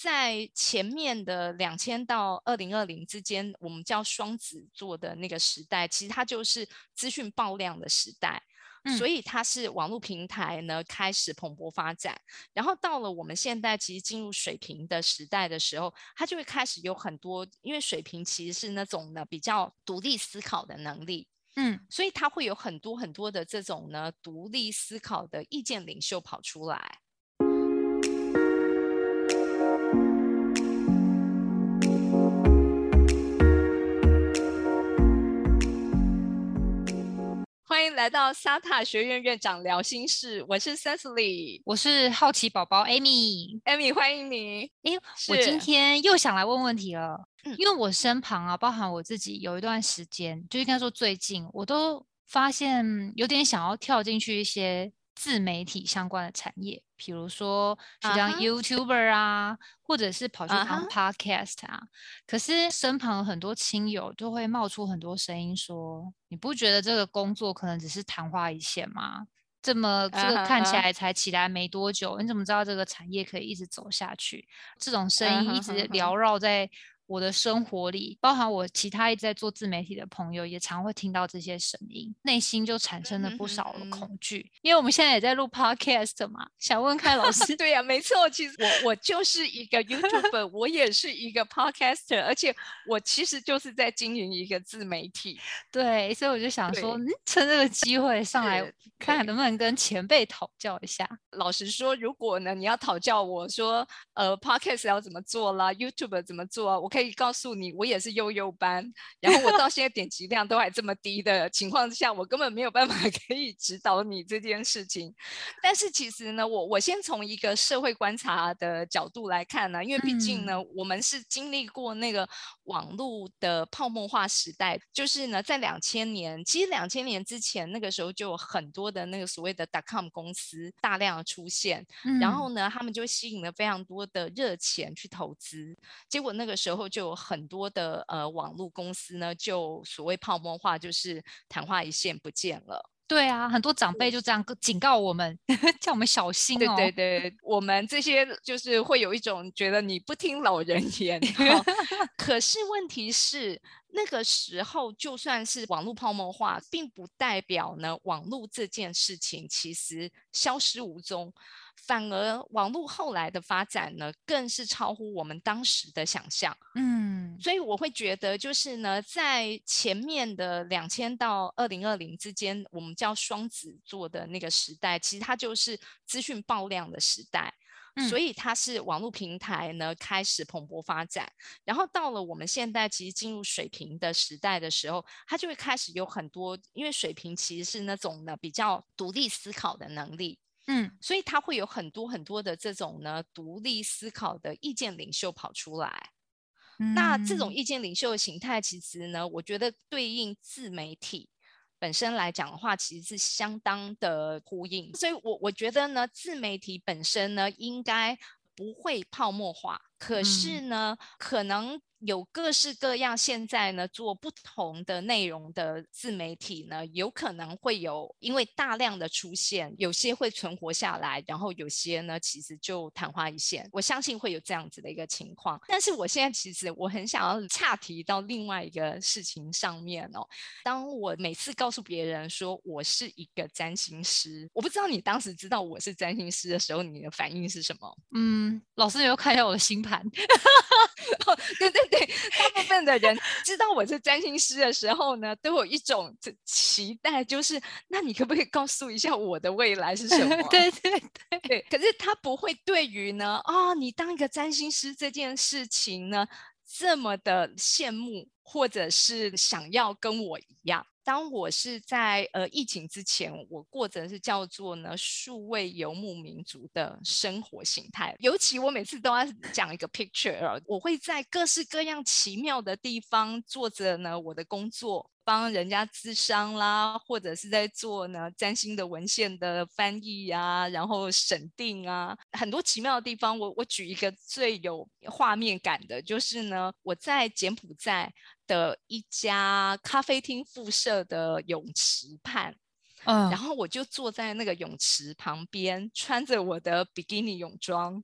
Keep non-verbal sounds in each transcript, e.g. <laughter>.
在前面的两千到二零二零之间，我们叫双子座的那个时代，其实它就是资讯爆量的时代。所以它是网络平台呢开始蓬勃发展，然后到了我们现在其实进入水平的时代的时候，它就会开始有很多，因为水平其实是那种呢比较独立思考的能力，嗯，所以它会有很多很多的这种呢独立思考的意见领袖跑出来。迎来到沙塔学院院长聊心事，我是 Cecily，我是好奇宝宝 Amy，Amy 欢迎你。哎，我今天又想来问问题了，因为我身旁啊，包含我自己，有一段时间，就应该说最近，我都发现有点想要跳进去一些。自媒体相关的产业，比如说像 YouTuber 啊，或者是跑去当 Podcast 啊。可是身旁很多亲友就会冒出很多声音说：“你不觉得这个工作可能只是昙花一现吗？这么这个看起来才起来没多久，你怎么知道这个产业可以一直走下去？”这种声音一直缭绕在。我的生活里，包含我其他一直在做自媒体的朋友，也常会听到这些声音，内心就产生了不少的恐惧。因为我们现在也在录 podcast 嘛，想问看老师。<laughs> 对呀，没错，其实我我就是一个 YouTuber，我也是一个 podcaster，而且我其实就是在经营一个自媒体。对，所以我就想说，趁这个机会上来看看能不能跟前辈讨教一下。老实说，如果呢你要讨教我说，呃，podcast 要怎么做啦 y o u t u b e 怎么做啊，我可以。告诉你，我也是悠悠班，然后我到现在点击量都还这么低的情况之下，我根本没有办法 <laughs> 可以指导你这件事情。但是其实呢，我我先从一个社会观察的角度来看呢，因为毕竟呢，我们是经历过那个网络的泡沫化时代，就是呢，在两千年，其实两千年之前那个时候就有很多的那个所谓的 dotcom 公司大量的出现，然后呢，他们就吸引了非常多的热钱去投资，结果那个时候。就有很多的呃网络公司呢，就所谓泡沫化，就是昙花一现不见了。对啊，很多长辈就这样警告我们，<laughs> 叫我们小心哦。对对对，我们这些就是会有一种觉得你不听老人言。<laughs> 可是问题是，那个时候就算是网络泡沫化，并不代表呢网络这件事情其实消失无踪。反而网络后来的发展呢，更是超乎我们当时的想象。嗯，所以我会觉得，就是呢，在前面的两千到二零二零之间，我们叫双子座的那个时代，其实它就是资讯爆量的时代。所以它是网络平台呢开始蓬勃发展，然后到了我们现在其实进入水平的时代的时候，它就会开始有很多，因为水平其实是那种呢比较独立思考的能力。嗯，所以他会有很多很多的这种呢独立思考的意见领袖跑出来。那这种意见领袖的形态，其实呢，我觉得对应自媒体本身来讲的话，其实是相当的呼应。所以我我觉得呢，自媒体本身呢，应该不会泡沫化。可是呢，可能。有各式各样，现在呢做不同的内容的自媒体呢，有可能会有因为大量的出现，有些会存活下来，然后有些呢其实就昙花一现。我相信会有这样子的一个情况。但是我现在其实我很想要岔题到另外一个事情上面哦。当我每次告诉别人说我是一个占星师，我不知道你当时知道我是占星师的时候，你的反应是什么？嗯，老师，你又看一下我的星盘。<laughs> 的人知道我是占星师的时候呢，都有一种期待，就是那你可不可以告诉一下我的未来是什么？<laughs> 对对 <laughs> 对。可是他不会对于呢，啊，你当一个占星师这件事情呢，这么的羡慕，或者是想要跟我一样。当我是在呃疫情之前，我过着是叫做呢数位游牧民族的生活形态。尤其我每次都要讲一个 picture，我会在各式各样奇妙的地方做着呢我的工作。帮人家咨商啦，或者是在做呢占星的文献的翻译啊，然后审定啊，很多奇妙的地方。我我举一个最有画面感的，就是呢，我在柬埔寨的一家咖啡厅附设的泳池畔。嗯，然后我就坐在那个泳池旁边，穿着我的比基尼泳装，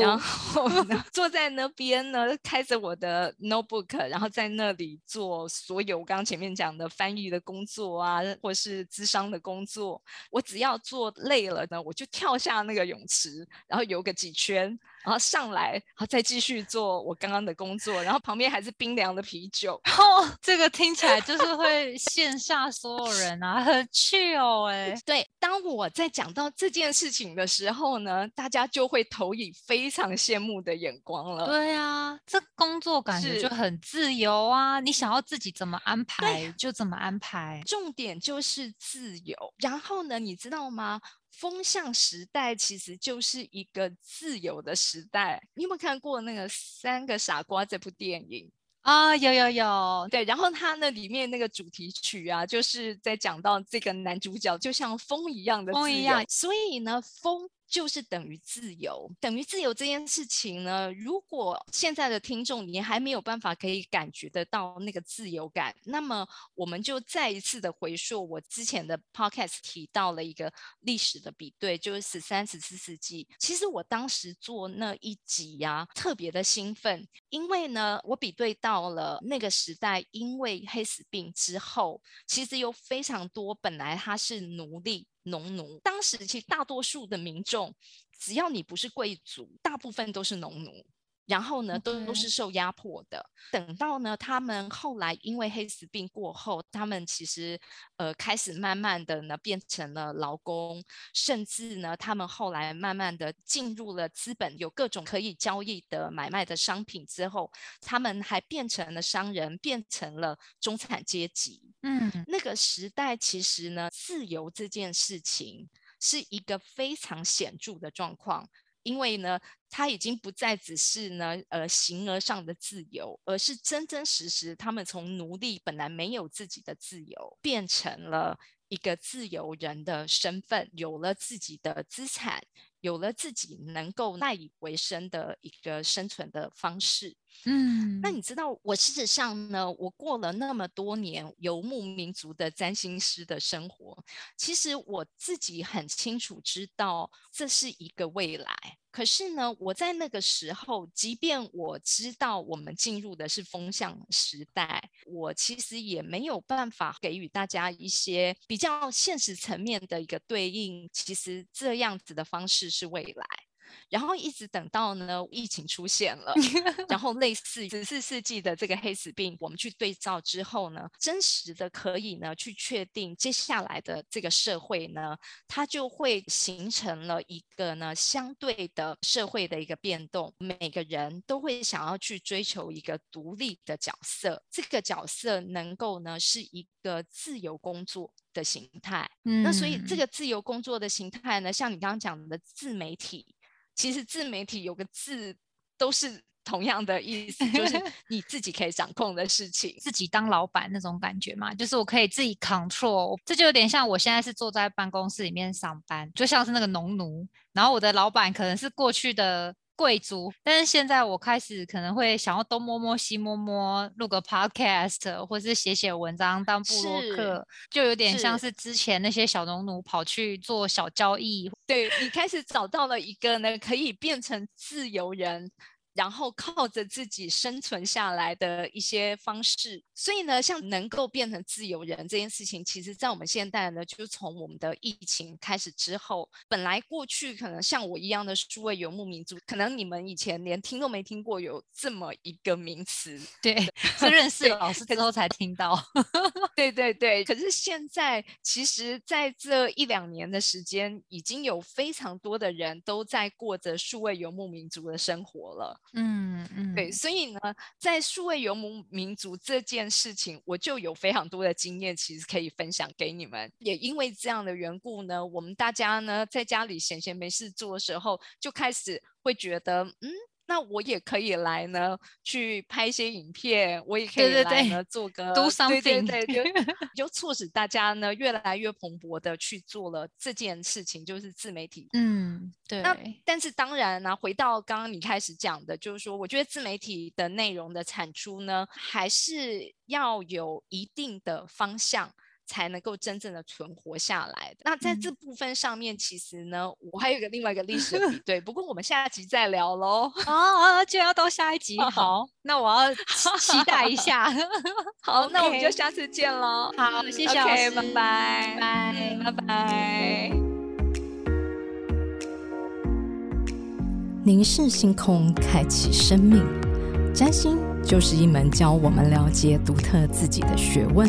然后呢 <laughs> 坐在那边呢，开着我的 notebook，然后在那里做所有我刚刚前面讲的翻译的工作啊，或是智商的工作。我只要做累了呢，我就跳下那个泳池，然后游个几圈。然后上来，然后再继续做我刚刚的工作，然后旁边还是冰凉的啤酒。哦，这个听起来就是会羡煞所有人啊，很 chill，哎。<laughs> 对，当我在讲到这件事情的时候呢，大家就会投以非常羡慕的眼光了。对啊，这工作感觉就很自由啊，你想要自己怎么安排就怎么安排，重点就是自由。然后呢，你知道吗？风向时代其实就是一个自由的时代。你有没有看过那个《三个傻瓜》这部电影啊？有有有，对。然后它那里面那个主题曲啊，就是在讲到这个男主角就像风一样的风一样，所以呢，风。就是等于自由，等于自由这件事情呢。如果现在的听众你还没有办法可以感觉得到那个自由感，那么我们就再一次的回溯我之前的 podcast 提到了一个历史的比对，就是十三、十四世纪。其实我当时做那一集呀，特别的兴奋，因为呢，我比对到了那个时代，因为黑死病之后，其实有非常多本来他是奴隶。农奴，当时其实大多数的民众，只要你不是贵族，大部分都是农奴。然后呢，都都是受压迫的。等到呢，他们后来因为黑死病过后，他们其实呃开始慢慢的呢变成了劳工，甚至呢，他们后来慢慢的进入了资本，有各种可以交易的买卖的商品之后，他们还变成了商人，变成了中产阶级。嗯，那个时代其实呢，自由这件事情是一个非常显著的状况。因为呢，他已经不再只是呢，呃，形而上的自由，而是真真实实，他们从奴隶本来没有自己的自由，变成了一个自由人的身份，有了自己的资产，有了自己能够赖以为生的一个生存的方式。嗯，那你知道，我事实上呢，我过了那么多年游牧民族的占星师的生活，其实我自己很清楚知道这是一个未来。可是呢，我在那个时候，即便我知道我们进入的是风向时代，我其实也没有办法给予大家一些比较现实层面的一个对应。其实这样子的方式是未来。然后一直等到呢，疫情出现了，<laughs> 然后类似十四世纪的这个黑死病，我们去对照之后呢，真实的可以呢去确定接下来的这个社会呢，它就会形成了一个呢相对的社会的一个变动，每个人都会想要去追求一个独立的角色，这个角色能够呢是一个自由工作的形态。嗯那所以这个自由工作的形态呢，像你刚刚讲的自媒体。其实自媒体有个字都是同样的意思，就是 <laughs> 你自己可以掌控的事情，自己当老板那种感觉嘛，就是我可以自己 control，这就有点像我现在是坐在办公室里面上班，就像是那个农奴，然后我的老板可能是过去的。贵族，但是现在我开始可能会想要东摸摸西摸摸，录个 podcast，或是写写文章当布洛克，就有点像是之前那些小农奴跑去做小交易。对你开始找到了一个呢，可以变成自由人。然后靠着自己生存下来的一些方式，所以呢，像能够变成自由人这件事情，其实在我们现代呢，就从我们的疫情开始之后，本来过去可能像我一样的数位游牧民族，可能你们以前连听都没听过有这么一个名词，对，是认识老师之后才听到，对对对。可是现在，其实在这一两年的时间，已经有非常多的人都在过着数位游牧民族的生活了。嗯嗯，对，所以呢，在数位游牧民族这件事情，我就有非常多的经验，其实可以分享给你们。也因为这样的缘故呢，我们大家呢，在家里闲闲没事做的时候，就开始会觉得，嗯。那我也可以来呢，去拍一些影片，我也可以来呢，做个 do something，对 <laughs> 对对，就促使大家呢越来越蓬勃的去做了这件事情，就是自媒体。嗯，对。那但是当然呢，回到刚刚你开始讲的，就是说，我觉得自媒体的内容的产出呢，还是要有一定的方向。才能够真正的存活下来。那在这部分上面，其实呢，我还有一个另外一个历史比 <laughs> 对，不过我们下一集再聊喽。啊，就要到下一集，<laughs> 好，那我要期待一下。<laughs> 好，那我们就下次见喽。好，谢谢，拜拜，拜拜拜。凝视星空，开启生命。占星就是一门教我们了解独特自己的学问。